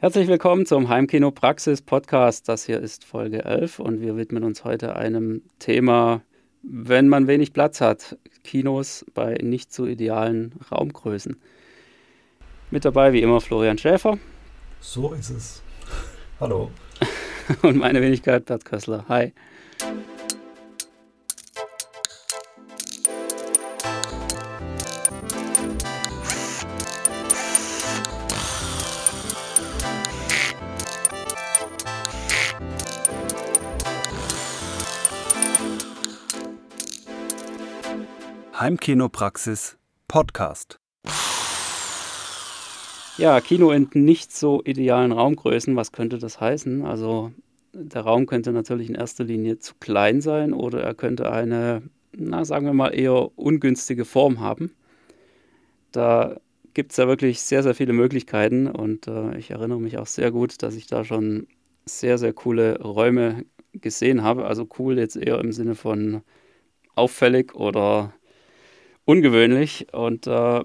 Herzlich willkommen zum Heimkino Praxis Podcast. Das hier ist Folge 11 und wir widmen uns heute einem Thema, wenn man wenig Platz hat, Kinos bei nicht so idealen Raumgrößen. Mit dabei wie immer Florian Schäfer. So ist es. Hallo. und meine Wenigkeit Bert Kössler. Hi. Heimkinopraxis Podcast. Ja, Kino in nicht so idealen Raumgrößen, was könnte das heißen? Also der Raum könnte natürlich in erster Linie zu klein sein oder er könnte eine, na sagen wir mal, eher ungünstige Form haben. Da gibt es ja wirklich sehr, sehr viele Möglichkeiten und äh, ich erinnere mich auch sehr gut, dass ich da schon sehr, sehr coole Räume gesehen habe. Also cool jetzt eher im Sinne von auffällig oder ungewöhnlich und äh,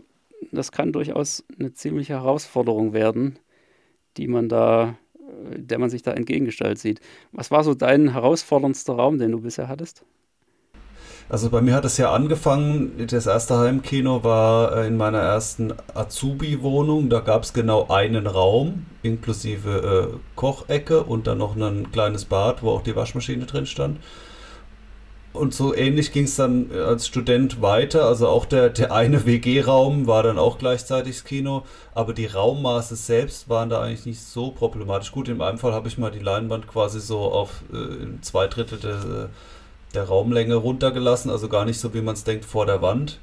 das kann durchaus eine ziemliche Herausforderung werden, die man da, äh, der man sich da entgegengestellt sieht. Was war so dein herausforderndster Raum, den du bisher hattest? Also bei mir hat es ja angefangen, das erste Heimkino war äh, in meiner ersten Azubi-Wohnung. Da gab es genau einen Raum, inklusive äh, Kochecke und dann noch ein kleines Bad, wo auch die Waschmaschine drin stand. Und so ähnlich ging es dann äh, als Student weiter. Also auch der, der eine WG-Raum war dann auch gleichzeitig das Kino, aber die Raummaße selbst waren da eigentlich nicht so problematisch. Gut, in meinem Fall habe ich mal die Leinwand quasi so auf äh, zwei Drittel der, der Raumlänge runtergelassen, also gar nicht so, wie man es denkt, vor der Wand.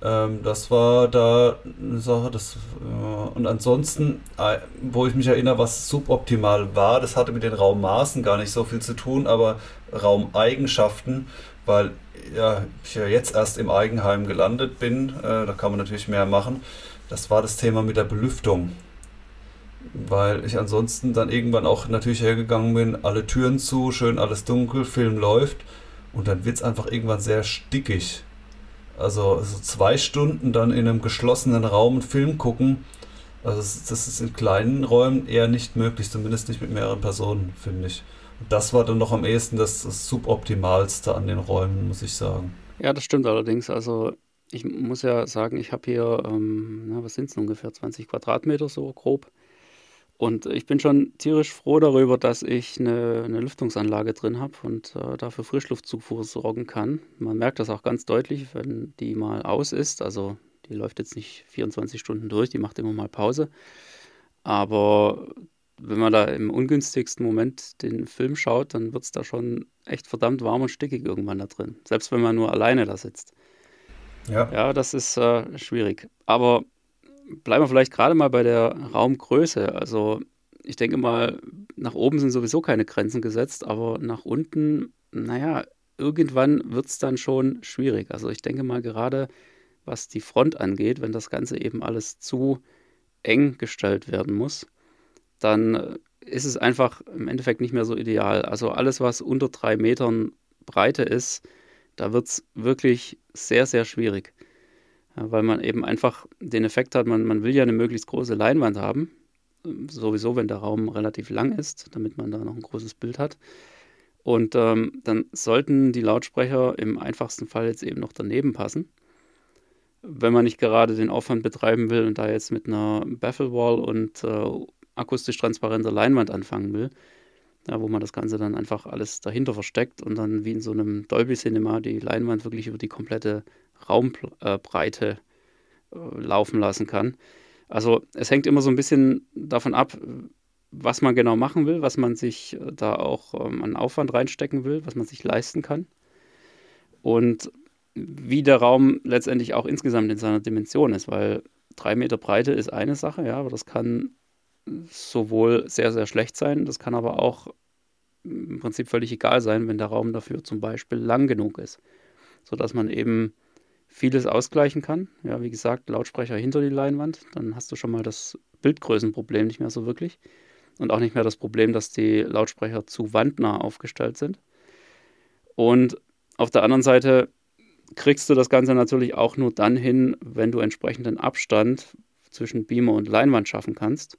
Ähm, das war da eine Sache, das äh, und ansonsten, äh, wo ich mich erinnere, was suboptimal war, das hatte mit den Raummaßen gar nicht so viel zu tun, aber Raumeigenschaften, weil ja, ich ja jetzt erst im Eigenheim gelandet bin, äh, da kann man natürlich mehr machen. Das war das Thema mit der Belüftung. Weil ich ansonsten dann irgendwann auch natürlich hergegangen bin, alle Türen zu, schön alles dunkel, Film läuft und dann wird es einfach irgendwann sehr stickig. Also, also zwei Stunden dann in einem geschlossenen Raum einen Film gucken, also das, das ist in kleinen Räumen eher nicht möglich, zumindest nicht mit mehreren Personen, finde ich. Und das war dann noch am ehesten das, das Suboptimalste an den Räumen, muss ich sagen. Ja, das stimmt allerdings. Also ich muss ja sagen, ich habe hier, ähm, na, was sind es ungefähr, 20 Quadratmeter so grob. Und ich bin schon tierisch froh darüber, dass ich eine, eine Lüftungsanlage drin habe und äh, dafür Frischluftzufuhr sorgen kann. Man merkt das auch ganz deutlich, wenn die mal aus ist. Also die läuft jetzt nicht 24 Stunden durch, die macht immer mal Pause. Aber wenn man da im ungünstigsten Moment den Film schaut, dann wird es da schon echt verdammt warm und stickig irgendwann da drin. Selbst wenn man nur alleine da sitzt. Ja, ja das ist äh, schwierig. Aber bleiben wir vielleicht gerade mal bei der Raumgröße. Also ich denke mal, nach oben sind sowieso keine Grenzen gesetzt, aber nach unten, naja, irgendwann wird es dann schon schwierig. Also ich denke mal gerade, was die Front angeht, wenn das Ganze eben alles zu eng gestellt werden muss, dann ist es einfach im Endeffekt nicht mehr so ideal. Also alles, was unter drei Metern Breite ist, da wird es wirklich sehr, sehr schwierig weil man eben einfach den Effekt hat, man, man will ja eine möglichst große Leinwand haben, ähm, sowieso wenn der Raum relativ lang ist, damit man da noch ein großes Bild hat. Und ähm, dann sollten die Lautsprecher im einfachsten Fall jetzt eben noch daneben passen. Wenn man nicht gerade den Aufwand betreiben will und da jetzt mit einer Bafflewall und äh, akustisch transparenter Leinwand anfangen will, ja, wo man das Ganze dann einfach alles dahinter versteckt und dann wie in so einem Dolby Cinema die Leinwand wirklich über die komplette Raumbreite äh, laufen lassen kann. Also es hängt immer so ein bisschen davon ab, was man genau machen will, was man sich äh, da auch ähm, an Aufwand reinstecken will, was man sich leisten kann. Und wie der Raum letztendlich auch insgesamt in seiner Dimension ist, weil drei Meter Breite ist eine Sache, ja, aber das kann sowohl sehr, sehr schlecht sein, das kann aber auch im Prinzip völlig egal sein, wenn der Raum dafür zum Beispiel lang genug ist, sodass man eben vieles ausgleichen kann. Ja, wie gesagt, Lautsprecher hinter die Leinwand, dann hast du schon mal das Bildgrößenproblem nicht mehr so wirklich. Und auch nicht mehr das Problem, dass die Lautsprecher zu wandnah aufgestellt sind. Und auf der anderen Seite kriegst du das Ganze natürlich auch nur dann hin, wenn du entsprechenden Abstand zwischen Beamer und Leinwand schaffen kannst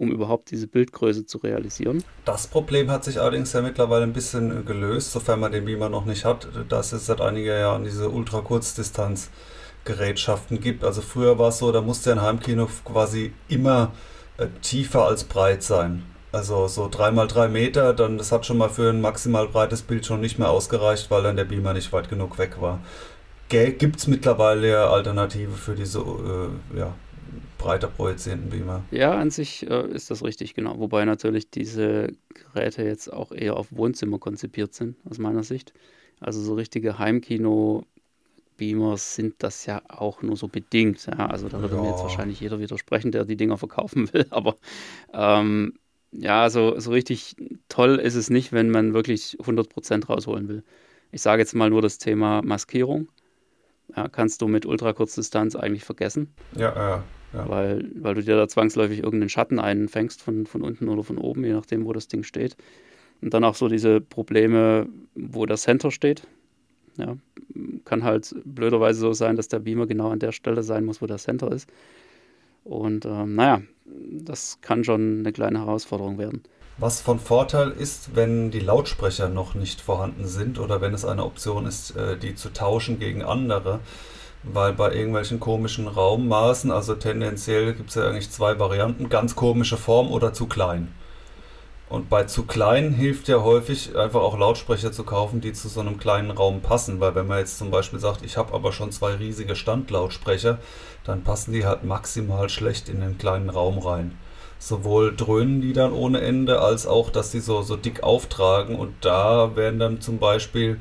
um überhaupt diese Bildgröße zu realisieren. Das Problem hat sich allerdings ja mittlerweile ein bisschen gelöst, sofern man den Beamer noch nicht hat, dass es seit einiger Jahren diese Ultrakurzdistanz-Gerätschaften gibt. Also früher war es so, da musste ein Heimkino quasi immer äh, tiefer als breit sein. Also so 3x3 Meter, dann das hat schon mal für ein maximal breites Bild schon nicht mehr ausgereicht, weil dann der Beamer nicht weit genug weg war. Gibt es mittlerweile Alternative für diese äh, ja, breiter projizierenden Beamer? Ja, an sich äh, ist das richtig, genau. Wobei natürlich diese Geräte jetzt auch eher auf Wohnzimmer konzipiert sind, aus meiner Sicht. Also so richtige Heimkino Beamers sind das ja auch nur so bedingt. Ja? Also da würde ja. mir jetzt wahrscheinlich jeder widersprechen, der die Dinger verkaufen will. Aber ähm, ja, so, so richtig toll ist es nicht, wenn man wirklich 100% rausholen will. Ich sage jetzt mal nur das Thema Maskierung. Ja, kannst du mit Ultrakurzdistanz eigentlich vergessen. Ja, ja. Ja. Weil, weil du dir da zwangsläufig irgendeinen Schatten einfängst von, von unten oder von oben, je nachdem, wo das Ding steht. Und dann auch so diese Probleme, wo das Center steht. Ja, kann halt blöderweise so sein, dass der Beamer genau an der Stelle sein muss, wo der Center ist. Und ähm, naja, das kann schon eine kleine Herausforderung werden. Was von Vorteil ist, wenn die Lautsprecher noch nicht vorhanden sind oder wenn es eine Option ist, äh, die zu tauschen gegen andere. Weil bei irgendwelchen komischen Raummaßen, also tendenziell gibt es ja eigentlich zwei Varianten, ganz komische Form oder zu klein. Und bei zu klein hilft ja häufig einfach auch Lautsprecher zu kaufen, die zu so einem kleinen Raum passen. Weil wenn man jetzt zum Beispiel sagt, ich habe aber schon zwei riesige Standlautsprecher, dann passen die halt maximal schlecht in den kleinen Raum rein. Sowohl dröhnen die dann ohne Ende, als auch, dass die so, so dick auftragen. Und da werden dann zum Beispiel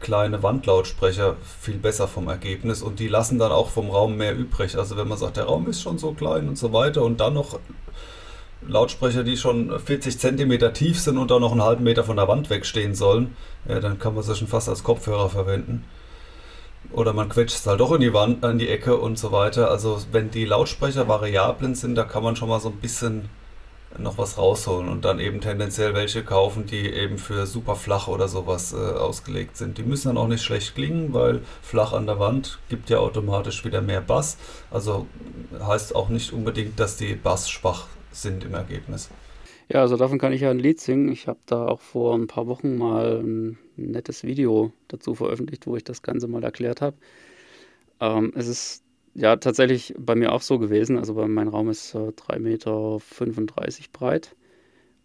kleine Wandlautsprecher viel besser vom Ergebnis. Und die lassen dann auch vom Raum mehr übrig. Also wenn man sagt, der Raum ist schon so klein und so weiter und dann noch Lautsprecher, die schon 40 Zentimeter tief sind und dann noch einen halben Meter von der Wand wegstehen sollen, ja, dann kann man sie schon fast als Kopfhörer verwenden. Oder man quetscht es halt doch in die Wand, in die Ecke und so weiter. Also wenn die Lautsprecher variablen sind, da kann man schon mal so ein bisschen noch was rausholen und dann eben tendenziell welche kaufen, die eben für super flach oder sowas äh, ausgelegt sind. Die müssen dann auch nicht schlecht klingen, weil flach an der Wand gibt ja automatisch wieder mehr Bass. Also heißt auch nicht unbedingt, dass die Bass schwach sind im Ergebnis. Ja, also davon kann ich ja ein Lied singen. Ich habe da auch vor ein paar Wochen mal ein nettes Video dazu veröffentlicht, wo ich das Ganze mal erklärt habe. Ähm, es ist ja tatsächlich bei mir auch so gewesen. Also mein Raum ist äh, 3,35 Meter breit.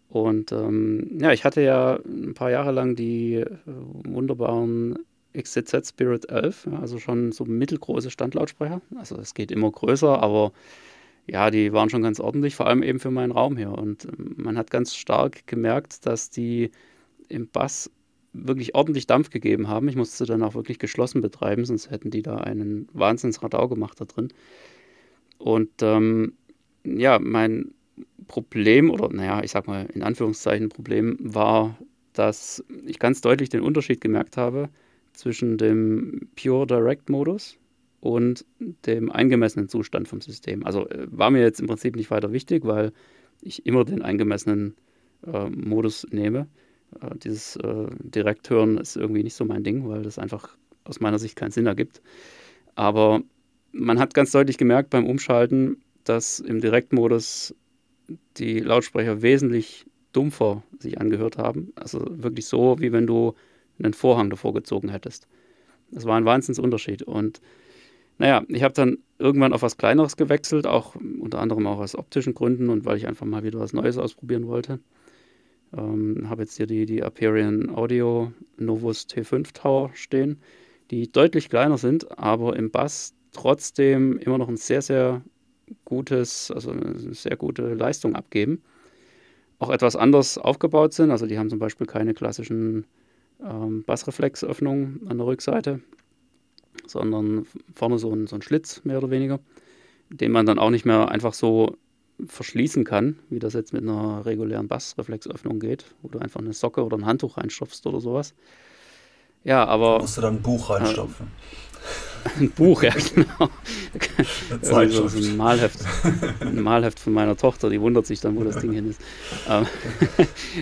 Und ähm, ja, ich hatte ja ein paar Jahre lang die äh, wunderbaren XCZ Spirit 11, also schon so mittelgroße Standlautsprecher. Also es geht immer größer, aber ja, die waren schon ganz ordentlich, vor allem eben für meinen Raum hier. Und ähm, man hat ganz stark gemerkt, dass die im Bass wirklich ordentlich Dampf gegeben haben. Ich musste dann auch wirklich geschlossen betreiben, sonst hätten die da einen Wahnsinnsradau gemacht da drin. Und ähm, ja, mein Problem, oder naja, ich sag mal in Anführungszeichen Problem, war, dass ich ganz deutlich den Unterschied gemerkt habe zwischen dem Pure Direct Modus, und dem eingemessenen Zustand vom System. Also äh, war mir jetzt im Prinzip nicht weiter wichtig, weil ich immer den eingemessenen äh, Modus nehme. Äh, dieses äh, Direkthören ist irgendwie nicht so mein Ding, weil das einfach aus meiner Sicht keinen Sinn ergibt. Aber man hat ganz deutlich gemerkt beim Umschalten, dass im Direktmodus die Lautsprecher wesentlich dumpfer sich angehört haben. Also wirklich so, wie wenn du einen Vorhang davor gezogen hättest. Das war ein Wahnsinnsunterschied. Und naja, ich habe dann irgendwann auf was Kleineres gewechselt, auch unter anderem auch aus optischen Gründen und weil ich einfach mal wieder was Neues ausprobieren wollte. Ähm, habe jetzt hier die, die Aperion Audio Novus T5 Tower stehen, die deutlich kleiner sind, aber im Bass trotzdem immer noch ein sehr, sehr gutes, also eine sehr gute Leistung abgeben. Auch etwas anders aufgebaut sind, also die haben zum Beispiel keine klassischen ähm, Bassreflexöffnungen an der Rückseite, sondern vorne so ein, so ein Schlitz, mehr oder weniger, den man dann auch nicht mehr einfach so verschließen kann, wie das jetzt mit einer regulären Bassreflexöffnung geht, wo du einfach eine Socke oder ein Handtuch reinstopfst oder sowas. Ja, aber. Da musst du dann ein Buch reinstopfen. Äh, ein Buch, ja, genau. so, so ein Malheft. Ein Malheft von meiner Tochter, die wundert sich dann, wo das Ding hin ist. Ähm,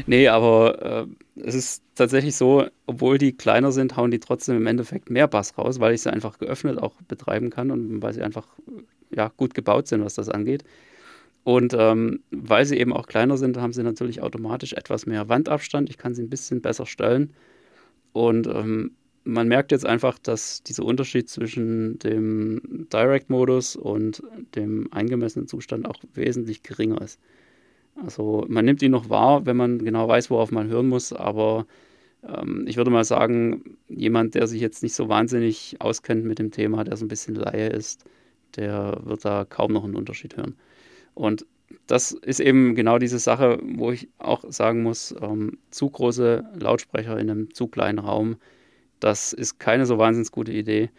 nee, aber äh, es ist tatsächlich so, obwohl die kleiner sind, hauen die trotzdem im Endeffekt mehr Bass raus, weil ich sie einfach geöffnet auch betreiben kann und weil sie einfach ja, gut gebaut sind, was das angeht. Und ähm, weil sie eben auch kleiner sind, haben sie natürlich automatisch etwas mehr Wandabstand. Ich kann sie ein bisschen besser stellen. Und ähm, man merkt jetzt einfach, dass dieser Unterschied zwischen dem Direct-Modus und dem eingemessenen Zustand auch wesentlich geringer ist. Also man nimmt ihn noch wahr, wenn man genau weiß, worauf man hören muss, aber ähm, ich würde mal sagen, jemand, der sich jetzt nicht so wahnsinnig auskennt mit dem Thema, der so ein bisschen Laie ist, der wird da kaum noch einen Unterschied hören. Und das ist eben genau diese Sache, wo ich auch sagen muss, ähm, zu große Lautsprecher in einem zu kleinen Raum, das ist keine so wahnsinnig gute Idee.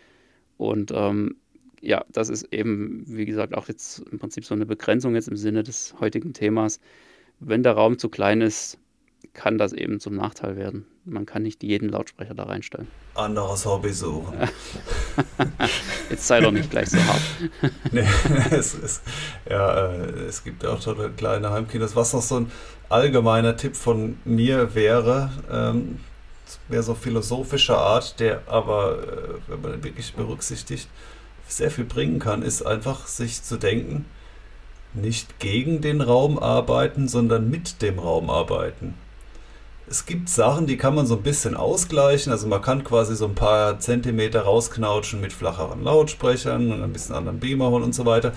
Und ähm, ja, das ist eben, wie gesagt, auch jetzt im Prinzip so eine Begrenzung jetzt im Sinne des heutigen Themas. Wenn der Raum zu klein ist, kann das eben zum Nachteil werden. Man kann nicht jeden Lautsprecher da reinstellen. Anderes Hobby suchen. Jetzt sei doch nicht gleich so hart. nee, es, ist, ja, äh, es gibt auch tolle kleine Heimkinos. Was noch so ein allgemeiner Tipp von mir wäre, ähm, wäre so philosophischer Art, der aber, äh, wenn man wirklich berücksichtigt, sehr viel bringen kann, ist einfach sich zu denken, nicht gegen den Raum arbeiten, sondern mit dem Raum arbeiten es gibt Sachen, die kann man so ein bisschen ausgleichen. Also man kann quasi so ein paar Zentimeter rausknautschen mit flacheren Lautsprechern und ein bisschen anderen Beamer und so weiter.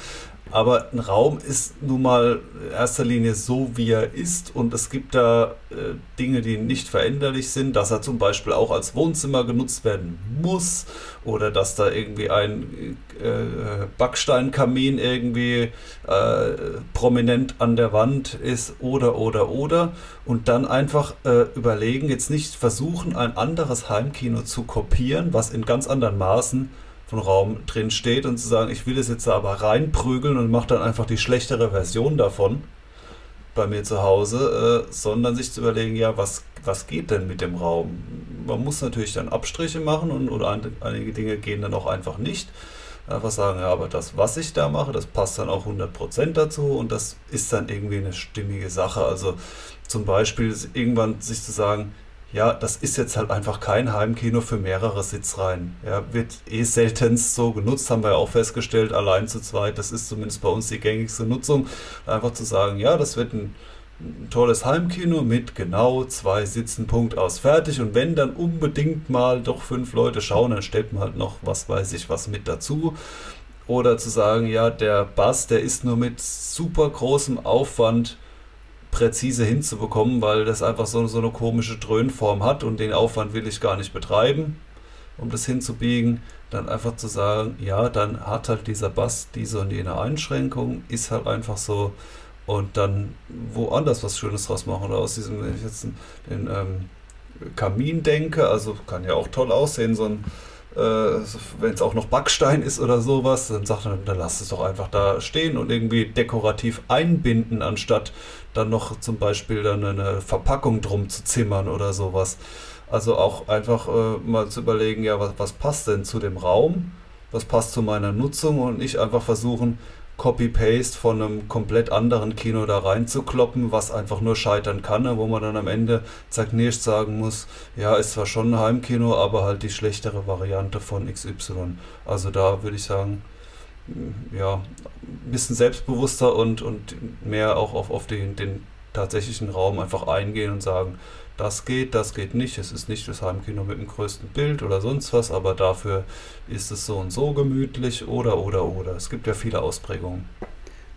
Aber ein Raum ist nun mal in erster Linie so, wie er ist. Und es gibt da äh, Dinge, die nicht veränderlich sind, dass er zum Beispiel auch als Wohnzimmer genutzt werden muss. Oder dass da irgendwie ein äh, Backsteinkamin irgendwie äh, prominent an der Wand ist. Oder, oder, oder. Und dann einfach äh, überlegen, jetzt nicht versuchen, ein anderes Heimkino zu kopieren, was in ganz anderen Maßen von Raum drin steht und zu sagen, ich will es jetzt aber reinprügeln und mache dann einfach die schlechtere Version davon bei mir zu Hause, äh, sondern sich zu überlegen, ja, was, was geht denn mit dem Raum? Man muss natürlich dann Abstriche machen und oder einige Dinge gehen dann auch einfach nicht. Einfach sagen, ja, aber das, was ich da mache, das passt dann auch 100% dazu und das ist dann irgendwie eine stimmige Sache. Also zum Beispiel irgendwann sich zu sagen, ja, das ist jetzt halt einfach kein Heimkino für mehrere Sitzreihen. Ja, wird eh seltenst so genutzt, haben wir ja auch festgestellt, allein zu zweit, das ist zumindest bei uns die gängigste Nutzung. Einfach zu sagen, ja, das wird ein, ein tolles Heimkino mit genau zwei Sitzen, Punkt aus, fertig. Und wenn dann unbedingt mal doch fünf Leute schauen, dann stellt man halt noch, was weiß ich, was mit dazu. Oder zu sagen, ja, der Bass, der ist nur mit super großem Aufwand präzise hinzubekommen, weil das einfach so, so eine komische Dröhnform hat und den Aufwand will ich gar nicht betreiben, um das hinzubiegen. Dann einfach zu sagen, ja, dann hat halt dieser Bass diese und jene Einschränkung, ist halt einfach so und dann woanders was Schönes draus machen oder aus diesem, wenn ich jetzt den ähm, Kamin denke, also kann ja auch toll aussehen, so ein äh, wenn es auch noch Backstein ist oder sowas, dann sagt er, dann lass es doch einfach da stehen und irgendwie dekorativ einbinden, anstatt dann noch zum Beispiel dann eine Verpackung drum zu zimmern oder sowas. Also auch einfach äh, mal zu überlegen, ja, was, was passt denn zu dem Raum, was passt zu meiner Nutzung und nicht einfach versuchen, Copy-Paste von einem komplett anderen Kino da reinzukloppen, was einfach nur scheitern kann, ne, wo man dann am Ende zerknirscht sagen muss, ja, ist zwar schon ein Heimkino, aber halt die schlechtere Variante von XY. Also da würde ich sagen, ja, ein bisschen selbstbewusster und, und mehr auch auf, auf den, den tatsächlichen Raum einfach eingehen und sagen, das geht, das geht nicht. Es ist nicht das Heimkino mit dem größten Bild oder sonst was, aber dafür ist es so und so gemütlich oder oder oder. Es gibt ja viele Ausprägungen.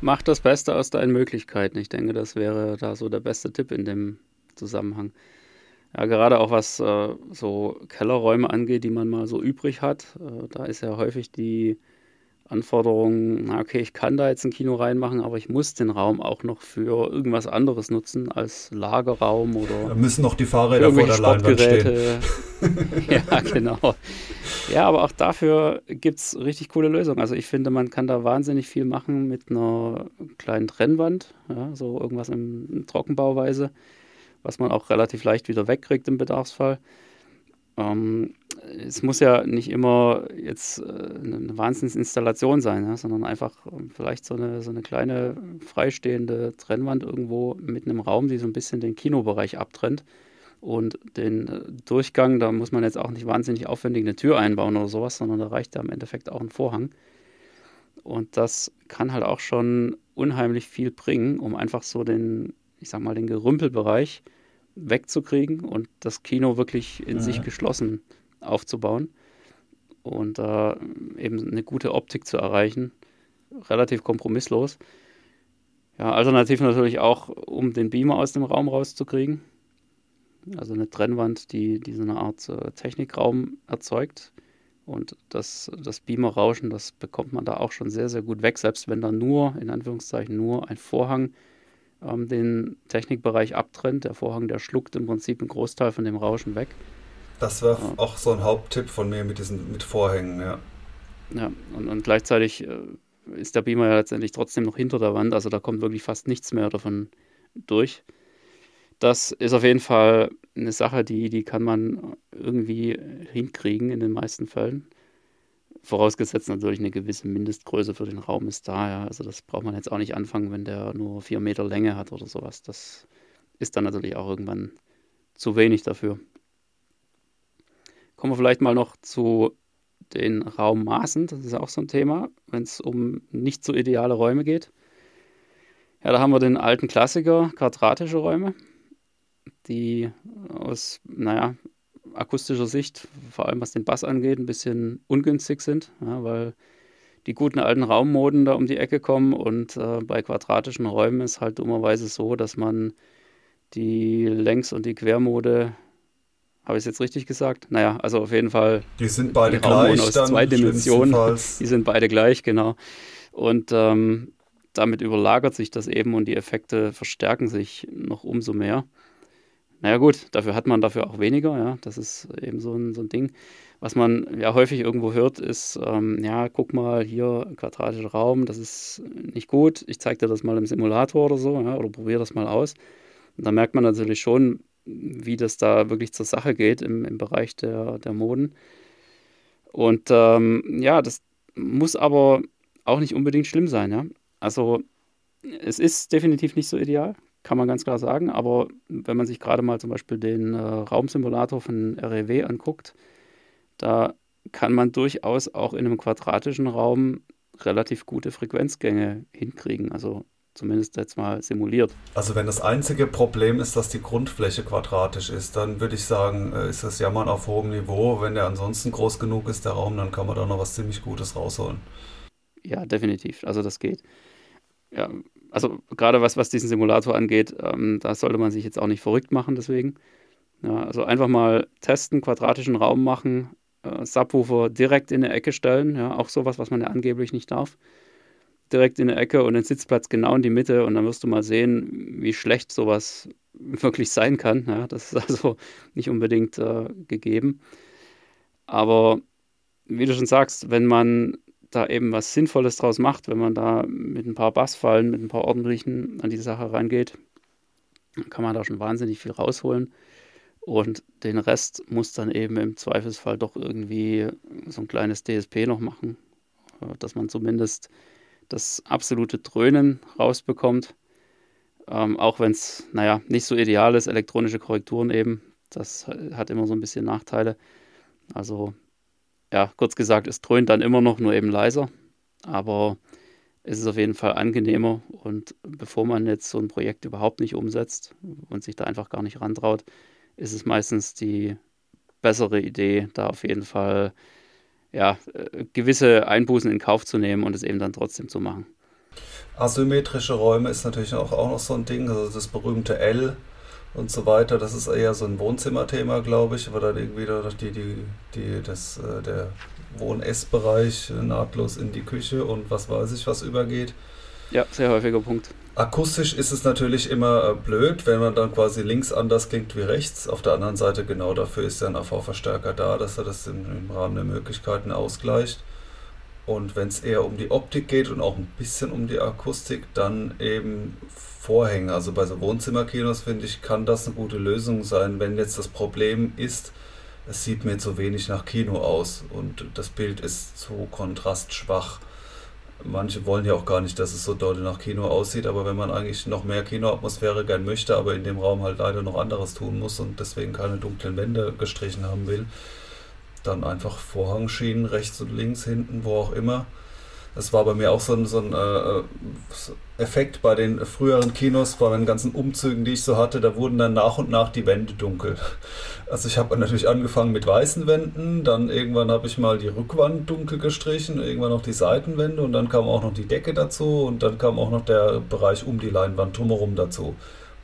Mach das Beste aus deinen Möglichkeiten. Ich denke, das wäre da so der beste Tipp in dem Zusammenhang. Ja, gerade auch was äh, so Kellerräume angeht, die man mal so übrig hat. Äh, da ist ja häufig die Anforderungen, na okay, ich kann da jetzt ein Kino reinmachen, aber ich muss den Raum auch noch für irgendwas anderes nutzen als Lagerraum oder. Da müssen noch die Fahrräder vor der Leinwand stehen. ja, genau. Ja, aber auch dafür gibt es richtig coole Lösungen. Also ich finde, man kann da wahnsinnig viel machen mit einer kleinen Trennwand, ja, so irgendwas in, in Trockenbauweise, was man auch relativ leicht wieder wegkriegt im Bedarfsfall. Ähm, es muss ja nicht immer jetzt äh, eine Wahnsinnsinstallation sein, ja, sondern einfach ähm, vielleicht so eine, so eine kleine freistehende Trennwand irgendwo mitten im Raum, die so ein bisschen den Kinobereich abtrennt. Und den äh, Durchgang, da muss man jetzt auch nicht wahnsinnig aufwendig eine Tür einbauen oder sowas, sondern da reicht ja im Endeffekt auch ein Vorhang. Und das kann halt auch schon unheimlich viel bringen, um einfach so den, ich sag mal, den Gerümpelbereich wegzukriegen und das Kino wirklich in ja. sich geschlossen aufzubauen und äh, eben eine gute Optik zu erreichen. Relativ kompromisslos. Ja, alternativ natürlich auch, um den Beamer aus dem Raum rauszukriegen. Also eine Trennwand, die, die so eine Art äh, Technikraum erzeugt. Und das, das Beamer-Rauschen, das bekommt man da auch schon sehr, sehr gut weg, selbst wenn da nur, in Anführungszeichen, nur ein Vorhang ähm, den Technikbereich abtrennt. Der Vorhang, der schluckt im Prinzip einen Großteil von dem Rauschen weg. Das wäre ja. auch so ein Haupttipp von mir mit diesen mit Vorhängen, ja. Ja, und, und gleichzeitig äh, ist der Beamer ja letztendlich trotzdem noch hinter der Wand, also da kommt wirklich fast nichts mehr davon durch. Das ist auf jeden Fall eine Sache, die, die kann man irgendwie hinkriegen in den meisten Fällen. Vorausgesetzt natürlich eine gewisse Mindestgröße für den Raum ist da, ja. Also das braucht man jetzt auch nicht anfangen, wenn der nur vier Meter Länge hat oder sowas. Das ist dann natürlich auch irgendwann zu wenig dafür. Kommen wir vielleicht mal noch zu den Raummaßen. Das ist auch so ein Thema, wenn es um nicht so ideale Räume geht. Ja, da haben wir den alten Klassiker, quadratische Räume, die aus, naja, akustischer Sicht, vor allem was den Bass angeht, ein bisschen ungünstig sind, ja, weil die guten alten Raummoden da um die Ecke kommen und äh, bei quadratischen Räumen ist halt dummerweise so, dass man die Längs- und die Quermode habe ich es jetzt richtig gesagt? Naja, also auf jeden Fall. Die sind beide die gleich. Aus zwei Dimensionen. Die sind beide gleich, genau. Und ähm, damit überlagert sich das eben und die Effekte verstärken sich noch umso mehr. Naja, gut, dafür hat man dafür auch weniger, ja. Das ist eben so ein, so ein Ding. Was man ja häufig irgendwo hört, ist, ähm, ja, guck mal, hier quadratischer Raum, das ist nicht gut. Ich zeige dir das mal im Simulator oder so, ja, oder probiere das mal aus. Und da merkt man natürlich schon, wie das da wirklich zur Sache geht im, im Bereich der, der Moden. Und ähm, ja, das muss aber auch nicht unbedingt schlimm sein. Ja? Also es ist definitiv nicht so ideal, kann man ganz klar sagen. Aber wenn man sich gerade mal zum Beispiel den äh, Raumsimulator von REW anguckt, da kann man durchaus auch in einem quadratischen Raum relativ gute Frequenzgänge hinkriegen. Also zumindest jetzt mal simuliert. Also wenn das einzige Problem ist, dass die Grundfläche quadratisch ist, dann würde ich sagen, äh, ist das Jammern auf hohem Niveau. Wenn der ansonsten groß genug ist, der Raum, dann kann man da noch was ziemlich Gutes rausholen. Ja, definitiv. Also das geht. Ja, also gerade was, was diesen Simulator angeht, ähm, da sollte man sich jetzt auch nicht verrückt machen deswegen. Ja, also einfach mal testen, quadratischen Raum machen, äh, Subwoofer direkt in eine Ecke stellen, ja, auch sowas, was man ja angeblich nicht darf direkt in der Ecke und den Sitzplatz genau in die Mitte und dann wirst du mal sehen, wie schlecht sowas wirklich sein kann. Ja, das ist also nicht unbedingt äh, gegeben. Aber wie du schon sagst, wenn man da eben was Sinnvolles draus macht, wenn man da mit ein paar Bassfallen, mit ein paar ordentlichen an die Sache reingeht, dann kann man da schon wahnsinnig viel rausholen. Und den Rest muss dann eben im Zweifelsfall doch irgendwie so ein kleines DSP noch machen, äh, dass man zumindest das absolute Dröhnen rausbekommt. Ähm, auch wenn es, naja, nicht so ideal ist, elektronische Korrekturen eben. Das hat immer so ein bisschen Nachteile. Also, ja, kurz gesagt, es dröhnt dann immer noch, nur eben leiser. Aber es ist auf jeden Fall angenehmer. Und bevor man jetzt so ein Projekt überhaupt nicht umsetzt und sich da einfach gar nicht rantraut, ist es meistens die bessere Idee, da auf jeden Fall ja, äh, gewisse Einbußen in Kauf zu nehmen und es eben dann trotzdem zu machen. Asymmetrische Räume ist natürlich auch, auch noch so ein Ding, also das berühmte L und so weiter. Das ist eher so ein Wohnzimmerthema, glaube ich, weil dann irgendwie die, die, die, das, äh, der Wohn-Ess-Bereich nahtlos in die Küche und was weiß ich was übergeht. Ja, sehr häufiger Punkt. Akustisch ist es natürlich immer äh, blöd, wenn man dann quasi links anders klingt wie rechts. Auf der anderen Seite genau dafür ist ja ein AV-Verstärker da, dass er das im, Rahmen der Möglichkeiten ausgleicht. Und wenn es eher um die Optik geht und auch ein bisschen um die Akustik, dann eben Vorhänge. Also bei so Wohnzimmerkinos finde ich, kann das eine gute Lösung sein, wenn jetzt das Problem ist, es sieht mir zu wenig nach Kino aus und das Bild ist zu kontrastschwach manche wollen ja auch gar nicht, dass es so doll nach Kino aussieht, aber wenn man eigentlich noch mehr Kinoatmosphäre gern möchte, aber in dem Raum halt leider noch anderes tun muss und deswegen keine dunklen Wände gestrichen haben will, dann einfach Vorhangschienen rechts und links, hinten, wo auch immer. Das war bei mir auch so ein, so ein äh, Effekt bei den früheren Kinos, bei den ganzen Umzügen, die ich so hatte. Da wurden dann nach und nach die Wände dunkel. Also ich habe natürlich angefangen mit weißen Wänden, dann irgendwann habe ich mal die Rückwand dunkel gestrichen, irgendwann noch die Seitenwände und dann kam auch noch die Decke dazu und dann kam auch noch der Bereich um die Leinwand drumherum dazu.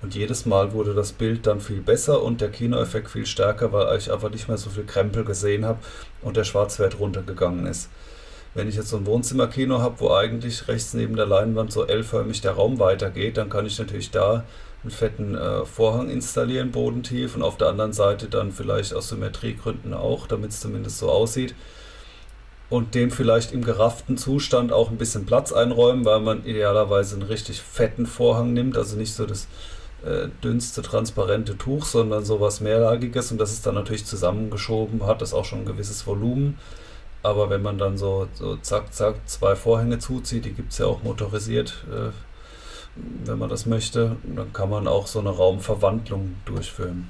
Und jedes Mal wurde das Bild dann viel besser und der Kinoeffekt viel stärker, weil ich einfach nicht mehr so viel Krempel gesehen habe und der Schwarzwert runtergegangen ist. Wenn ich jetzt so ein Wohnzimmerkino habe, wo eigentlich rechts neben der Leinwand so L-förmig der Raum weitergeht, dann kann ich natürlich da einen fetten äh, Vorhang installieren, bodentief, und auf der anderen Seite dann vielleicht aus Symmetriegründen auch, damit es zumindest so aussieht. Und dem vielleicht im gerafften Zustand auch ein bisschen Platz einräumen, weil man idealerweise einen richtig fetten Vorhang nimmt, also nicht so das äh, dünnste transparente Tuch, sondern sowas mehrlagiges und das ist dann natürlich zusammengeschoben, hat das auch schon ein gewisses Volumen. Aber wenn man dann so, so zack, zack, zwei Vorhänge zuzieht, die gibt es ja auch motorisiert, äh, wenn man das möchte, dann kann man auch so eine Raumverwandlung durchführen.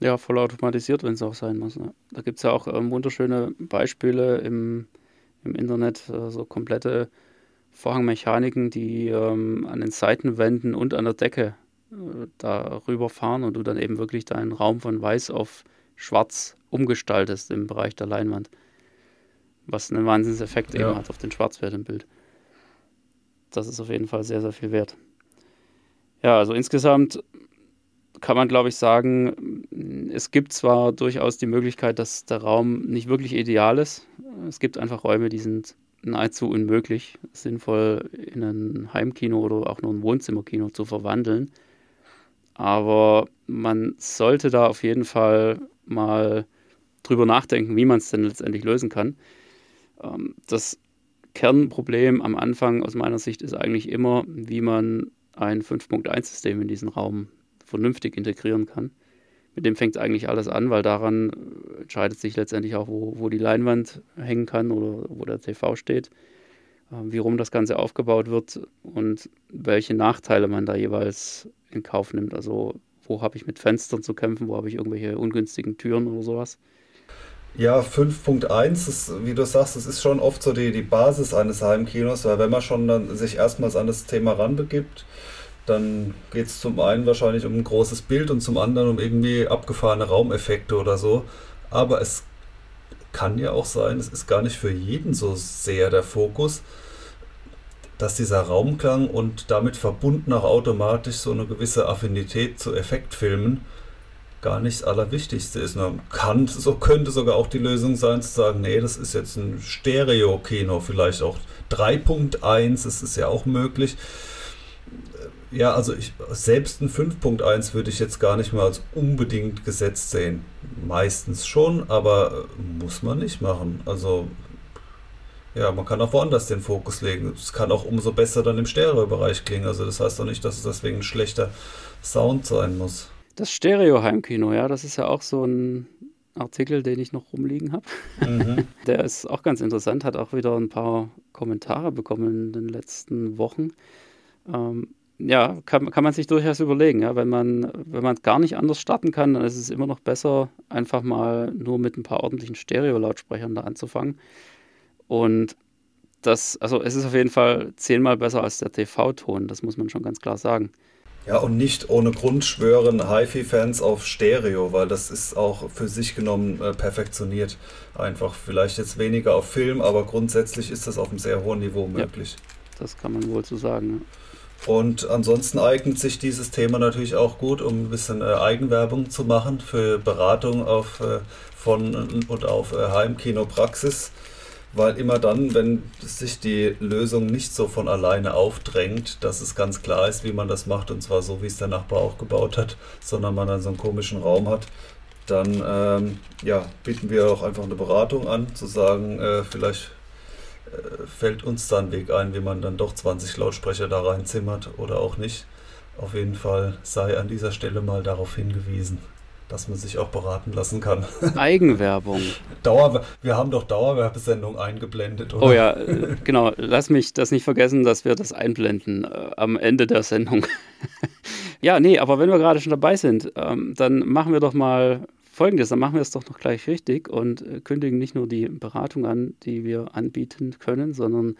Ja, voll automatisiert, wenn es auch sein muss. Ne? Da gibt es ja auch ähm, wunderschöne Beispiele im, im Internet, äh, so komplette Vorhangmechaniken, die ähm, an den Seitenwänden und an der Decke äh, darüber fahren und du dann eben wirklich deinen Raum von weiß auf schwarz umgestaltest im Bereich der Leinwand was einen Wahnsinnseffekt ja. eben hat auf den Schwarzwert im Bild. Das ist auf jeden Fall sehr, sehr viel wert. Ja, also insgesamt kann man, glaube ich, sagen, es gibt zwar durchaus die Möglichkeit, dass der Raum nicht wirklich ideal ist. Es gibt einfach Räume, die sind nahezu unmöglich, sinnvoll in ein Heimkino oder auch nur ein Wohnzimmerkino zu verwandeln. Aber man sollte da auf jeden Fall mal drüber nachdenken, wie man es denn letztendlich lösen kann. Ähm, das Kernproblem am Anfang aus meiner Sicht ist eigentlich immer, wie man ein 5.1-System in diesen Raum vernünftig integrieren kann. Mit dem fängt eigentlich alles an, weil daran entscheidet sich letztendlich auch, wo, wo die Leinwand hängen kann oder wo der TV steht, ähm, wie rum das Ganze aufgebaut wird und welche Nachteile man da jeweils in Kauf nimmt. Also wo habe ich mit Fenstern zu kämpfen, wo habe ich irgendwelche ungünstigen Türen oder sowas. Ja, 5.1 wie du sagst, das ist schon oft so die, die Basis eines Heimkinos, weil wenn man schon dann sich erstmals an das Thema ranbegibt, dann geht es zum einen wahrscheinlich um ein großes Bild und zum anderen um irgendwie abgefahrene Raumeffekte oder so. Aber es kann ja auch sein, es ist gar nicht für jeden so sehr der Fokus, dass dieser Raumklang und damit verbunden auch automatisch so eine gewisse Affinität zu Effektfilmen gar nicht das Allerwichtigste ist. Man kann, so könnte sogar auch die Lösung sein, zu sagen, nee, das ist jetzt ein Stereo-Kino, vielleicht auch 3.1, das ist ja auch möglich. Ja, also ich, selbst ein 5.1 würde ich jetzt gar nicht mal als unbedingt gesetzt sehen. Meistens schon, aber muss man nicht machen. Also ja, man kann auch woanders den Fokus legen. Es kann auch umso besser dann im Stereo-Bereich klingen. Also das heißt doch nicht, dass es deswegen ein schlechter Sound sein muss. Das Stereo-Heimkino, ja, das ist ja auch so ein Artikel, den ich noch rumliegen habe. Mhm. Der ist auch ganz interessant, hat auch wieder ein paar Kommentare bekommen in den letzten Wochen. Ähm, ja, kann, kann man sich durchaus überlegen. Ja, wenn man wenn man gar nicht anders starten kann, dann ist es immer noch besser, einfach mal nur mit ein paar ordentlichen Stereo-Lautsprechern da anzufangen. Und das, also es ist auf jeden Fall zehnmal besser als der TV-Ton, das muss man schon ganz klar sagen. Ja, und nicht ohne Grund schwören HiFi-Fans auf Stereo, weil das ist auch für sich genommen äh, perfektioniert. Einfach vielleicht jetzt weniger auf Film, aber grundsätzlich ist das auf einem sehr hohen Niveau möglich. Ja, das kann man wohl so sagen. Und ansonsten eignet sich dieses Thema natürlich auch gut, um ein bisschen äh, Eigenwerbung zu machen für Beratung auf, äh, von und auf äh, Heimkinopraxis weil immer dann, wenn sich die Lösung nicht so von alleine aufdrängt, dass es ganz klar ist, wie man das macht, und zwar so, wie es der Nachbar auch gebaut hat, sondern man dann so einen komischen Raum hat, dann ähm, ja, bieten wir auch einfach eine Beratung an, zu sagen, äh, vielleicht äh, fällt uns da ein Weg ein, wie man dann doch 20 Lautsprecher da reinzimmert oder auch nicht. Auf jeden Fall sei an dieser Stelle mal darauf hingewiesen dass man sich auch beraten lassen kann. Eigenwerbung. Dauer, wir haben doch Dauerwerbesendung eingeblendet, oder? Oh ja, äh, genau. Lass mich das nicht vergessen, dass wir das einblenden äh, am Ende der Sendung. ja, nee, aber wenn wir gerade schon dabei sind, ähm, dann machen wir doch mal Folgendes, dann machen wir es doch noch gleich richtig und äh, kündigen nicht nur die Beratung an, die wir anbieten können, sondern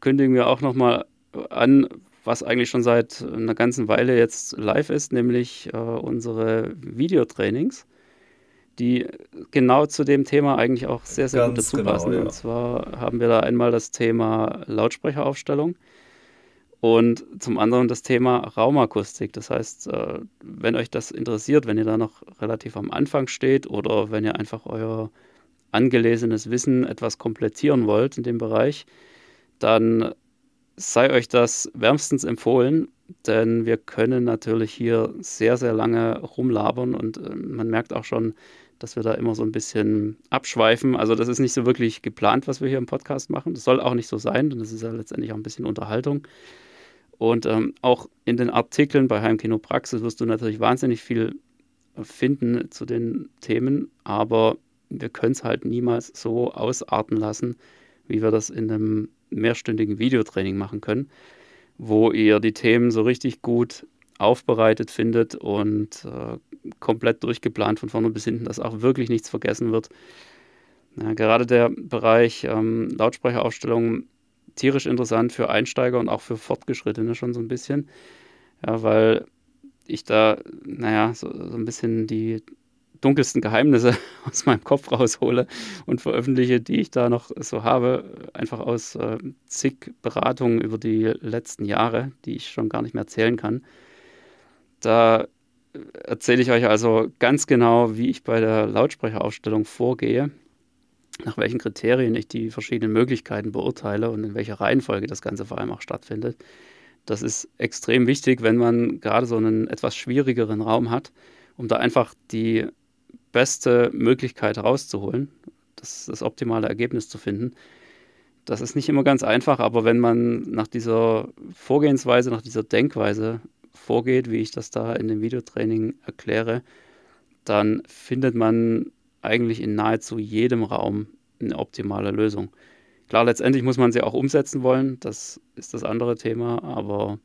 kündigen wir auch nochmal an, was eigentlich schon seit einer ganzen Weile jetzt live ist, nämlich äh, unsere Videotrainings, die genau zu dem Thema eigentlich auch sehr, sehr Ganz gut dazu genau, passen. Ja. Und zwar haben wir da einmal das Thema Lautsprecheraufstellung und zum anderen das Thema Raumakustik. Das heißt, äh, wenn euch das interessiert, wenn ihr da noch relativ am Anfang steht oder wenn ihr einfach euer angelesenes Wissen etwas komplettieren wollt in dem Bereich, dann sei euch das wärmstens empfohlen, denn wir können natürlich hier sehr, sehr lange rumlabern und äh, man merkt auch schon, dass wir da immer so ein bisschen abschweifen. Also das ist nicht so wirklich geplant, was wir hier im Podcast machen. Das soll auch nicht so sein, denn das ist ja letztendlich auch ein bisschen Unterhaltung. Und ähm, auch in den Artikeln bei Heimkino Praxis wirst du natürlich wahnsinnig viel finden zu den Themen, aber wir können es halt niemals so ausarten lassen, wie wir das in einem mehrstündigen Videotraining machen können, wo ihr die Themen so richtig gut aufbereitet findet und äh, komplett durchgeplant von vorne bis hinten, dass auch wirklich nichts vergessen wird. Ja, gerade der Bereich ähm, Lautsprecheraufstellung tierisch interessant für Einsteiger und auch für Fortgeschrittene schon so ein bisschen. Ja, weil ich da, naja, so, so ein bisschen die dunkelsten Geheimnisse aus meinem Kopf raushole und veröffentliche, die ich da noch so habe, einfach aus äh, zig Beratungen über die letzten Jahre, die ich schon gar nicht mehr erzählen kann. Da erzähle ich euch also ganz genau, wie ich bei der Lautsprecheraufstellung vorgehe, nach welchen Kriterien ich die verschiedenen Möglichkeiten beurteile und in welcher Reihenfolge das Ganze vor allem auch stattfindet. Das ist extrem wichtig, wenn man gerade so einen etwas schwierigeren Raum hat, um da einfach die beste Möglichkeit rauszuholen, das, das optimale Ergebnis zu finden. Das ist nicht immer ganz einfach, aber wenn man nach dieser Vorgehensweise, nach dieser Denkweise vorgeht, wie ich das da in dem Videotraining erkläre, dann findet man eigentlich in nahezu jedem Raum eine optimale Lösung. Klar, letztendlich muss man sie auch umsetzen wollen, das ist das andere Thema, aber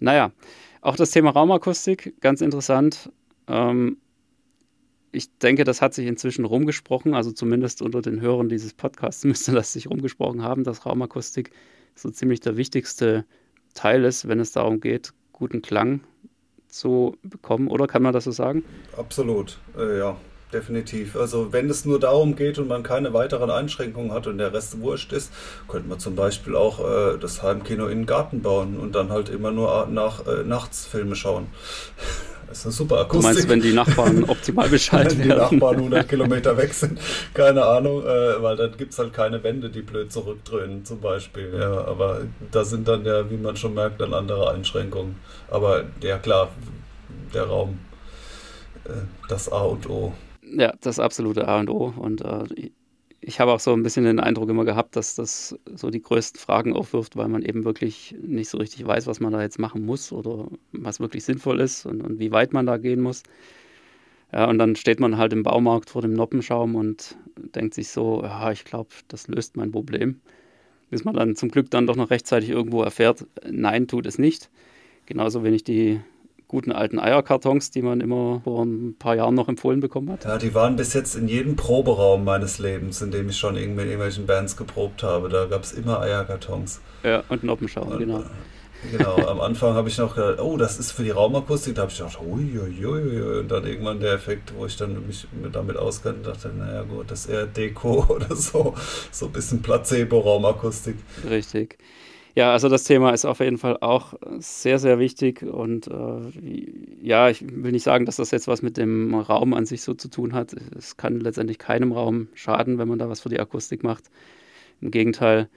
naja, auch das Thema Raumakustik, ganz interessant. Ähm, ich denke, das hat sich inzwischen rumgesprochen, also zumindest unter den Hörern dieses Podcasts müsste das sich rumgesprochen haben, dass Raumakustik so ziemlich der wichtigste Teil ist, wenn es darum geht, guten Klang zu bekommen, oder kann man das so sagen? Absolut, äh, ja, definitiv. Also wenn es nur darum geht und man keine weiteren Einschränkungen hat und der Rest wurscht ist, könnte man zum Beispiel auch äh, das Heimkino in den Garten bauen und dann halt immer nur nach äh, nachts Filme schauen. Das ist eine super Akustik. Du meinst, wenn die Nachbarn optimal Bescheid Wenn die Nachbarn 100 Kilometer weg sind, keine Ahnung, äh, weil dann gibt es halt keine Wände, die blöd zurückdröhnen zum Beispiel. Ja, aber da sind dann ja, wie man schon merkt, dann andere Einschränkungen. Aber ja klar, der Raum, äh, das A und O. Ja, das absolute A und O. Und äh, ich habe auch so ein bisschen den Eindruck immer gehabt, dass das so die größten Fragen aufwirft, weil man eben wirklich nicht so richtig weiß, was man da jetzt machen muss oder was wirklich sinnvoll ist und, und wie weit man da gehen muss. Ja, und dann steht man halt im Baumarkt vor dem Noppenschaum und denkt sich so, ja, ich glaube, das löst mein Problem. Bis man dann zum Glück dann doch noch rechtzeitig irgendwo erfährt, nein, tut es nicht. Genauso wenig die guten alten Eierkartons, die man immer vor ein paar Jahren noch empfohlen bekommen hat. Ja, die waren bis jetzt in jedem Proberaum meines Lebens, in dem ich schon mit irgendwelchen Bands geprobt habe. Da gab es immer Eierkartons. Ja, und Noppenschaum, genau. Genau, am Anfang habe ich noch gedacht, oh, das ist für die Raumakustik. Da habe ich gedacht, uiuiui. Und dann irgendwann der Effekt, wo ich dann mich damit auskannte, dachte, naja gut, das ist eher Deko oder so. So ein bisschen Placebo-Raumakustik. Richtig. Ja, also das Thema ist auf jeden Fall auch sehr, sehr wichtig und äh, ja, ich will nicht sagen, dass das jetzt was mit dem Raum an sich so zu tun hat. Es kann letztendlich keinem Raum schaden, wenn man da was für die Akustik macht. Im Gegenteil,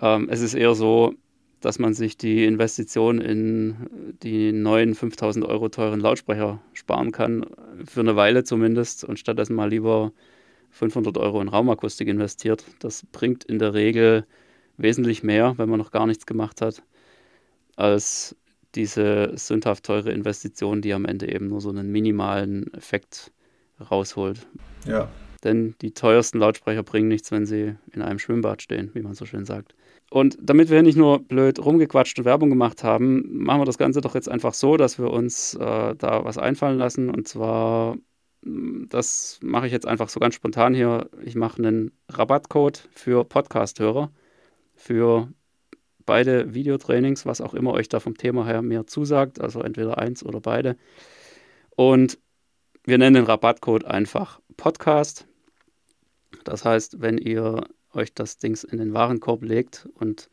ähm, es ist eher so, dass man sich die Investition in die neuen 5000 Euro teuren Lautsprecher sparen kann, für eine Weile zumindest, und stattdessen mal lieber 500 Euro in Raumakustik investiert. Das bringt in der Regel wesentlich mehr, wenn man noch gar nichts gemacht hat, als diese sündhaft teure Investition, die am Ende eben nur so einen minimalen Effekt rausholt. Ja. Denn die teuersten Lautsprecher bringen nichts, wenn sie in einem Schwimmbad stehen, wie man so schön sagt. Und damit wir nicht nur blöd rumgequatscht und Werbung gemacht haben, machen wir das Ganze doch jetzt einfach so, dass wir uns äh, da was einfallen lassen. Und zwar, mm, das mache ich jetzt einfach so ganz spontan hier. Ich mache einen Rabattcode für Podcast-Hörer für beide Videotrainings, was auch immer euch da vom Thema her mehr zusagt, also entweder eins oder beide. Und wir nennen den Rabattcode einfach Podcast. Das heißt, wenn ihr euch das Dings in den Warenkorb legt und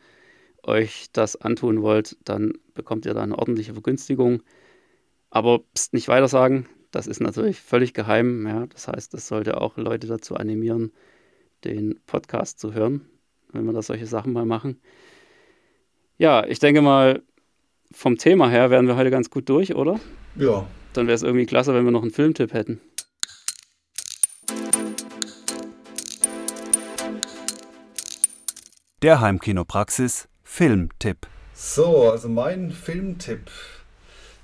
euch das antun wollt, dann bekommt ihr da eine ordentliche Vergünstigung. Aber pst, nicht weiter sagen, das ist natürlich völlig geheim. Ja. Das heißt, das sollte auch Leute dazu animieren, den Podcast zu hören, wenn wir da solche Sachen mal machen. Ja, ich denke mal, vom Thema her wären wir heute ganz gut durch, oder? Ja. Dann wäre es irgendwie klasse, wenn wir noch einen Filmtipp hätten. Der Heimkinopraxis Filmtipp. So, also mein Filmtipp.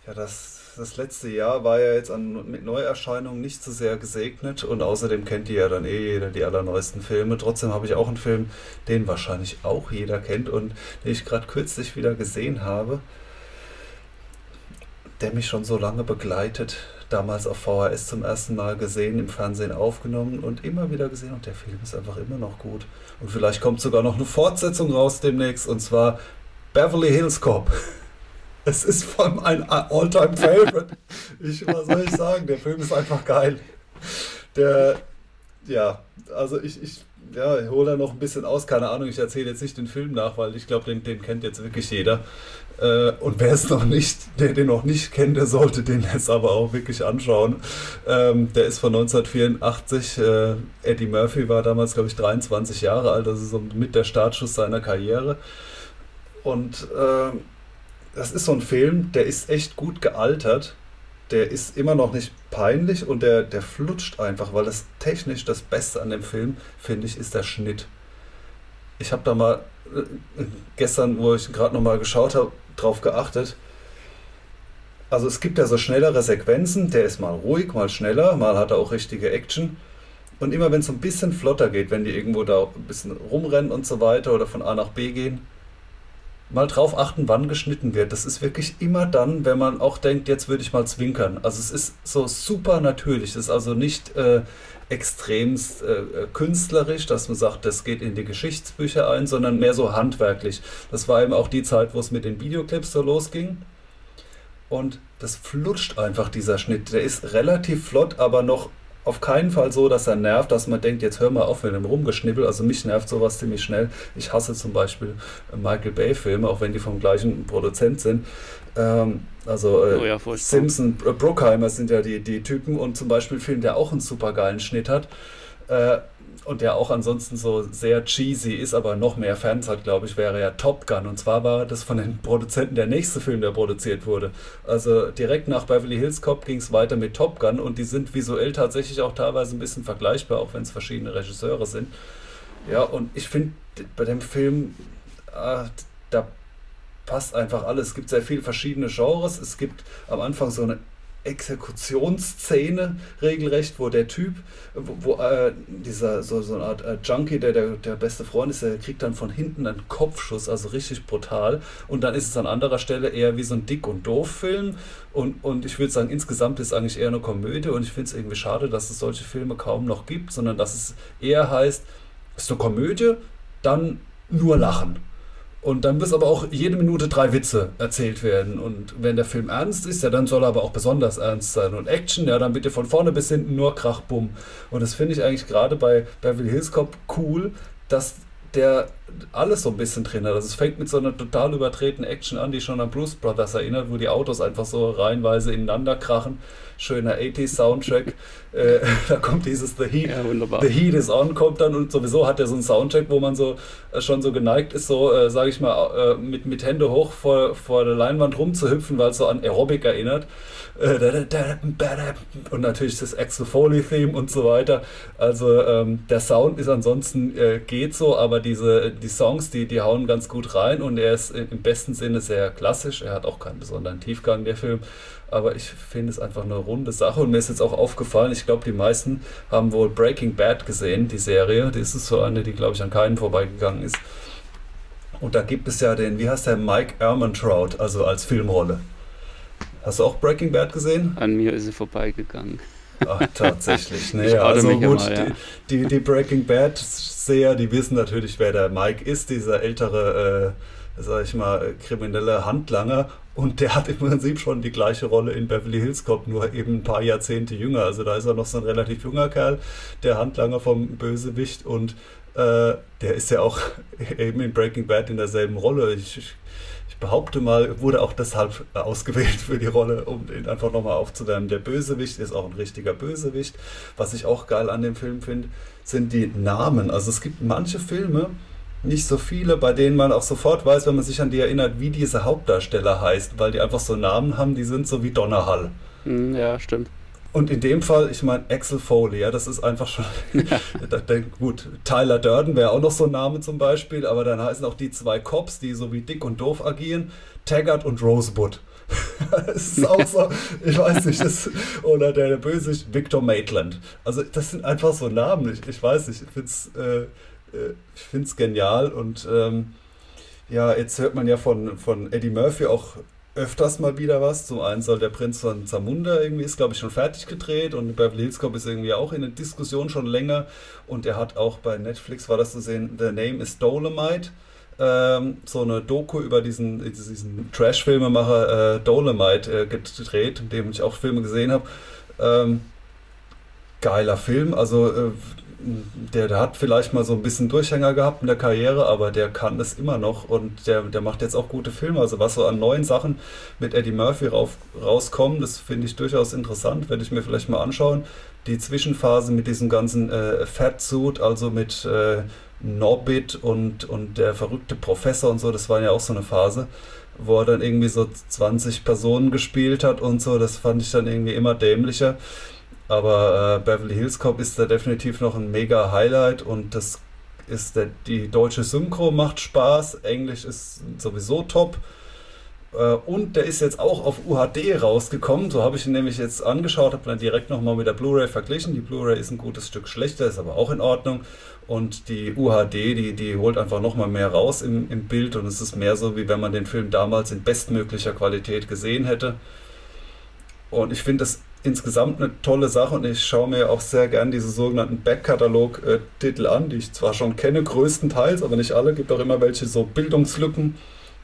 Ja, das, das letzte Jahr war ja jetzt an, mit Neuerscheinungen nicht so sehr gesegnet und außerdem kennt ihr ja dann eh jeder die allerneuesten Filme. Trotzdem habe ich auch einen Film, den wahrscheinlich auch jeder kennt und den ich gerade kürzlich wieder gesehen habe, der mich schon so lange begleitet damals auf VHS zum ersten Mal gesehen, im Fernsehen aufgenommen und immer wieder gesehen und der Film ist einfach immer noch gut. Und vielleicht kommt sogar noch eine Fortsetzung raus demnächst und zwar Beverly Hills Cop. Es ist vor allem ein All-Time Favorite. Ich, was soll ich sagen? Der Film ist einfach geil. Der, ja, also ich, ich ja, ich hole da noch ein bisschen aus, keine Ahnung, ich erzähle jetzt nicht den Film nach, weil ich glaube, den, den kennt jetzt wirklich jeder. Äh, und wer es noch nicht, der den noch nicht kennt, der sollte den jetzt aber auch wirklich anschauen. Ähm, der ist von 1984. Äh, Eddie Murphy war damals, glaube ich, 23 Jahre alt, also so mit der Startschuss seiner Karriere. Und äh, das ist so ein Film, der ist echt gut gealtert. Der ist immer noch nicht peinlich und der, der flutscht einfach, weil das technisch das Beste an dem Film, finde ich, ist der Schnitt. Ich habe da mal äh, gestern, wo ich gerade nochmal geschaut habe, drauf geachtet. Also es gibt ja so schnellere Sequenzen, der ist mal ruhig, mal schneller, mal hat er auch richtige Action. Und immer wenn es so ein bisschen flotter geht, wenn die irgendwo da ein bisschen rumrennen und so weiter oder von A nach B gehen, mal drauf achten, wann geschnitten wird. Das ist wirklich immer dann, wenn man auch denkt, jetzt würde ich mal zwinkern. Also es ist so super natürlich. Es ist also nicht äh, extremst äh, künstlerisch, dass man sagt, das geht in die Geschichtsbücher ein, sondern mehr so handwerklich. Das war eben auch die Zeit, wo es mit den Videoclips so losging. Und das flutscht einfach, dieser Schnitt. Der ist relativ flott, aber noch auf keinen Fall so, dass er nervt, dass man denkt, jetzt hör mal auf mit dem Rumgeschnibbel. Also mich nervt sowas ziemlich schnell. Ich hasse zum Beispiel Michael Bay-Filme, auch wenn die vom gleichen Produzent sind. Ähm, also äh, oh ja, Simpson, äh, Bruckheimer sind ja die, die Typen und zum Beispiel ein Film, der auch einen super geilen Schnitt hat. Äh, und der auch ansonsten so sehr cheesy ist, aber noch mehr Fans hat, glaube ich, wäre ja Top Gun. Und zwar war das von den Produzenten der nächste Film, der produziert wurde. Also direkt nach Beverly Hills Cop ging es weiter mit Top Gun und die sind visuell tatsächlich auch teilweise ein bisschen vergleichbar, auch wenn es verschiedene Regisseure sind. Ja, und ich finde bei dem Film, äh, da passt einfach alles. Es gibt sehr viele verschiedene Genres. Es gibt am Anfang so eine Exekutionsszene regelrecht, wo der Typ, wo, wo äh, dieser so, so eine Art äh, Junkie, der, der der beste Freund ist, der kriegt dann von hinten einen Kopfschuss, also richtig brutal. Und dann ist es an anderer Stelle eher wie so ein Dick- und Doof-Film. Und, und ich würde sagen, insgesamt ist es eigentlich eher eine Komödie und ich finde es irgendwie schade, dass es solche Filme kaum noch gibt, sondern dass es eher heißt, ist eine Komödie, dann nur lachen. Und dann müssen aber auch jede Minute drei Witze erzählt werden. Und wenn der Film ernst ist, ja, dann soll er aber auch besonders ernst sein. Und Action, ja, dann bitte von vorne bis hinten nur Krach, Bumm. Und das finde ich eigentlich gerade bei Beverly Hills Cop cool, dass der alles so ein bisschen drin hat. Also es fängt mit so einer total übertretenen Action an, die schon an Bruce Brothers erinnert, wo die Autos einfach so reihenweise ineinander krachen schöner 80s Soundtrack. äh, da kommt dieses The Heat, ja, The Heat is on, kommt dann und sowieso hat er so einen Soundtrack, wo man so äh, schon so geneigt ist, so, äh, sage ich mal, äh, mit, mit Hände hoch vor, vor der Leinwand rumzuhüpfen, weil es so an Aerobic erinnert. Und natürlich das Axel Foley Theme und so weiter. Also ähm, der Sound ist ansonsten äh, geht so, aber diese die Songs, die die hauen ganz gut rein und er ist im besten Sinne sehr klassisch. Er hat auch keinen besonderen Tiefgang der Film aber ich finde es einfach eine runde Sache und mir ist jetzt auch aufgefallen, ich glaube, die meisten haben wohl Breaking Bad gesehen, die Serie. Das ist so eine, die, glaube ich, an keinen vorbeigegangen ist. Und da gibt es ja den, wie heißt der, Mike Ehrmantraut, also als Filmrolle. Hast du auch Breaking Bad gesehen? An mir ist sie vorbeigegangen. Ach, tatsächlich. Nee, also gut, mal, ja. die, die, die, Breaking Bad-Seher, die wissen natürlich, wer der Mike ist, dieser ältere äh, sag ich mal, kriminelle Handlanger und der hat im Prinzip schon die gleiche Rolle in Beverly Hills Cop, nur eben ein paar Jahrzehnte jünger. Also da ist er noch so ein relativ junger Kerl, der Handlanger vom Bösewicht und äh, der ist ja auch eben in Breaking Bad in derselben Rolle. Ich, ich, ich behaupte mal, wurde auch deshalb ausgewählt für die Rolle, um ihn einfach nochmal aufzuwärmen. Der Bösewicht ist auch ein richtiger Bösewicht. Was ich auch geil an dem Film finde, sind die Namen. Also es gibt manche Filme, nicht so viele, bei denen man auch sofort weiß, wenn man sich an die erinnert, wie diese Hauptdarsteller heißt, weil die einfach so Namen haben, die sind so wie Donnerhall. Hm, ja, stimmt. Und in dem Fall, ich meine, Axel Foley, ja, das ist einfach schon. gut, Tyler Durden wäre auch noch so ein Name zum Beispiel, aber dann heißen auch die zwei Cops, die so wie dick und doof agieren, Taggart und Rosebud. das ist auch so, ich weiß nicht, das, oder der, der Böse Victor Maitland. Also, das sind einfach so Namen, ich, ich weiß nicht, ich finde es. Äh, äh, ich finde es genial und ähm, ja, jetzt hört man ja von, von Eddie Murphy auch öfters mal wieder was. Zum einen soll der Prinz von Zamunda irgendwie ist, glaube ich, schon fertig gedreht und Beverly Hills Cop ist irgendwie auch in der Diskussion schon länger und er hat auch bei Netflix, war das zu sehen, The Name is Dolomite. Ähm, so eine Doku über diesen, diesen Trash-Filmemacher äh, Dolomite äh, gedreht, in dem ich auch Filme gesehen habe. Ähm, geiler Film, also äh, der, der hat vielleicht mal so ein bisschen Durchhänger gehabt in der Karriere, aber der kann es immer noch und der, der macht jetzt auch gute Filme. Also was so an neuen Sachen mit Eddie Murphy rauf, rauskommen, das finde ich durchaus interessant, werde ich mir vielleicht mal anschauen. Die Zwischenphase mit diesem ganzen äh, Fatsuit, also mit äh, Norbit und, und der verrückte Professor und so, das war ja auch so eine Phase, wo er dann irgendwie so 20 Personen gespielt hat und so, das fand ich dann irgendwie immer dämlicher. Aber äh, Beverly Hills Cop ist da definitiv noch ein mega Highlight und das ist der, die deutsche Synchro macht Spaß, Englisch ist sowieso top. Äh, und der ist jetzt auch auf UHD rausgekommen. So habe ich ihn nämlich jetzt angeschaut, habe dann direkt nochmal mit der Blu-ray verglichen. Die Blu-ray ist ein gutes Stück schlechter, ist aber auch in Ordnung. Und die UHD, die, die holt einfach nochmal mehr raus im, im Bild und es ist mehr so, wie wenn man den Film damals in bestmöglicher Qualität gesehen hätte. Und ich finde das insgesamt eine tolle Sache und ich schaue mir auch sehr gern diese sogenannten Backkatalog-Titel an, die ich zwar schon kenne, größtenteils, aber nicht alle. Gibt auch immer welche so Bildungslücken,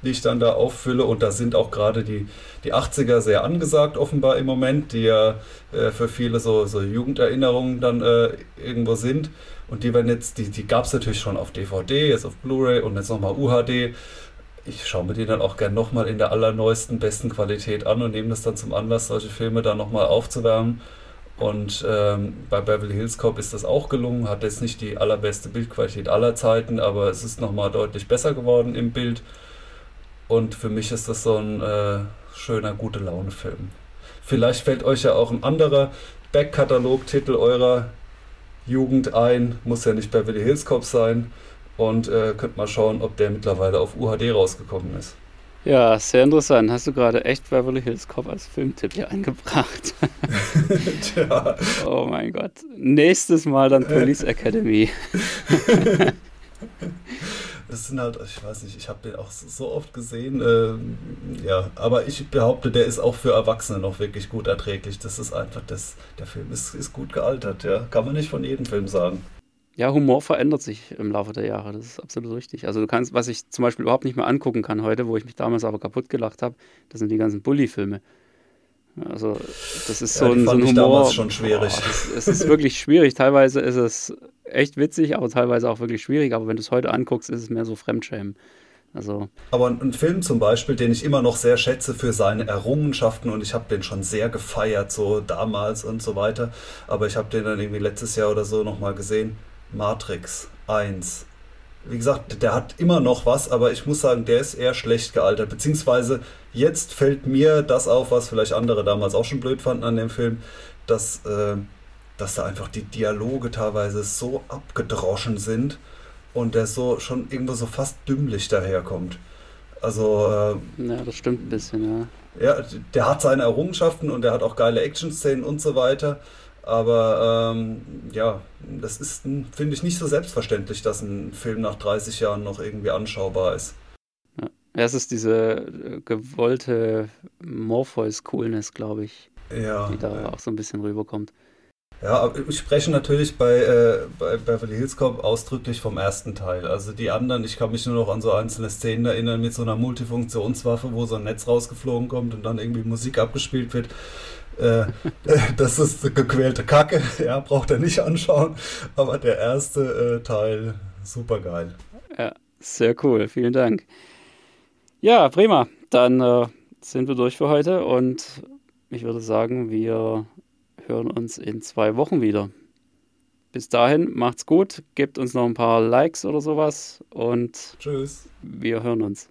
die ich dann da auffülle. Und da sind auch gerade die, die 80er sehr angesagt offenbar im Moment, die ja äh, für viele so, so Jugenderinnerungen dann äh, irgendwo sind. Und die werden jetzt, die, die gab es natürlich schon auf DVD, jetzt auf Blu-ray und jetzt nochmal UHD ich schaue mir die dann auch gern nochmal in der allerneuesten, besten Qualität an und nehme das dann zum Anlass, solche Filme dann nochmal aufzuwärmen. Und ähm, bei Beverly Hills Cop ist das auch gelungen, hat jetzt nicht die allerbeste Bildqualität aller Zeiten, aber es ist nochmal deutlich besser geworden im Bild. Und für mich ist das so ein äh, schöner, gute Laune-Film. Vielleicht fällt euch ja auch ein anderer Backkatalog-Titel eurer Jugend ein, muss ja nicht Beverly Hills Cop sein und äh, könnt mal schauen, ob der mittlerweile auf UHD rausgekommen ist. Ja, sehr interessant. Hast du gerade echt Beverly Hills Cop als Filmtipp hier eingebracht? Tja. Oh mein Gott. Nächstes Mal dann Police Academy. das sind halt, ich weiß nicht, ich habe den auch so oft gesehen. Ähm, ja, aber ich behaupte, der ist auch für Erwachsene noch wirklich gut erträglich. Das ist einfach, das, der Film ist, ist gut gealtert, ja. Kann man nicht von jedem Film sagen. Ja, Humor verändert sich im Laufe der Jahre, das ist absolut richtig. Also du kannst, was ich zum Beispiel überhaupt nicht mehr angucken kann heute, wo ich mich damals aber kaputt gelacht habe, das sind die ganzen Bully-Filme. Also das ist ja, so, ein, so ein Humor. Damals schon schwierig. Oh, es ist wirklich schwierig. Teilweise ist es echt witzig, aber teilweise auch wirklich schwierig. Aber wenn du es heute anguckst, ist es mehr so Fremdschämen. Also aber ein Film zum Beispiel, den ich immer noch sehr schätze für seine Errungenschaften und ich habe den schon sehr gefeiert, so damals und so weiter. Aber ich habe den dann irgendwie letztes Jahr oder so nochmal gesehen. Matrix 1. Wie gesagt, der hat immer noch was, aber ich muss sagen, der ist eher schlecht gealtert. Beziehungsweise jetzt fällt mir das auf, was vielleicht andere damals auch schon blöd fanden an dem Film, dass, äh, dass da einfach die Dialoge teilweise so abgedroschen sind und der so schon irgendwo so fast dümmlich daherkommt. Also. Äh, ja, das stimmt ein bisschen, ja. Ja, der hat seine Errungenschaften und der hat auch geile Action-Szenen und so weiter. Aber ähm, ja, das ist, finde ich, nicht so selbstverständlich, dass ein Film nach 30 Jahren noch irgendwie anschaubar ist. Ja, es ist diese äh, gewollte Morpheus-Coolness, glaube ich, ja, die da ja. auch so ein bisschen rüberkommt. Ja, ich spreche natürlich bei, äh, bei Beverly Hills Cop ausdrücklich vom ersten Teil. Also die anderen, ich kann mich nur noch an so einzelne Szenen erinnern mit so einer Multifunktionswaffe, wo so ein Netz rausgeflogen kommt und dann irgendwie Musik abgespielt wird. Äh, das ist gequälte Kacke, ja, braucht er nicht anschauen. Aber der erste äh, Teil, super geil. Ja, sehr cool, vielen Dank. Ja, prima. Dann äh, sind wir durch für heute und ich würde sagen, wir hören uns in zwei Wochen wieder. Bis dahin, macht's gut, gebt uns noch ein paar Likes oder sowas und tschüss. Wir hören uns.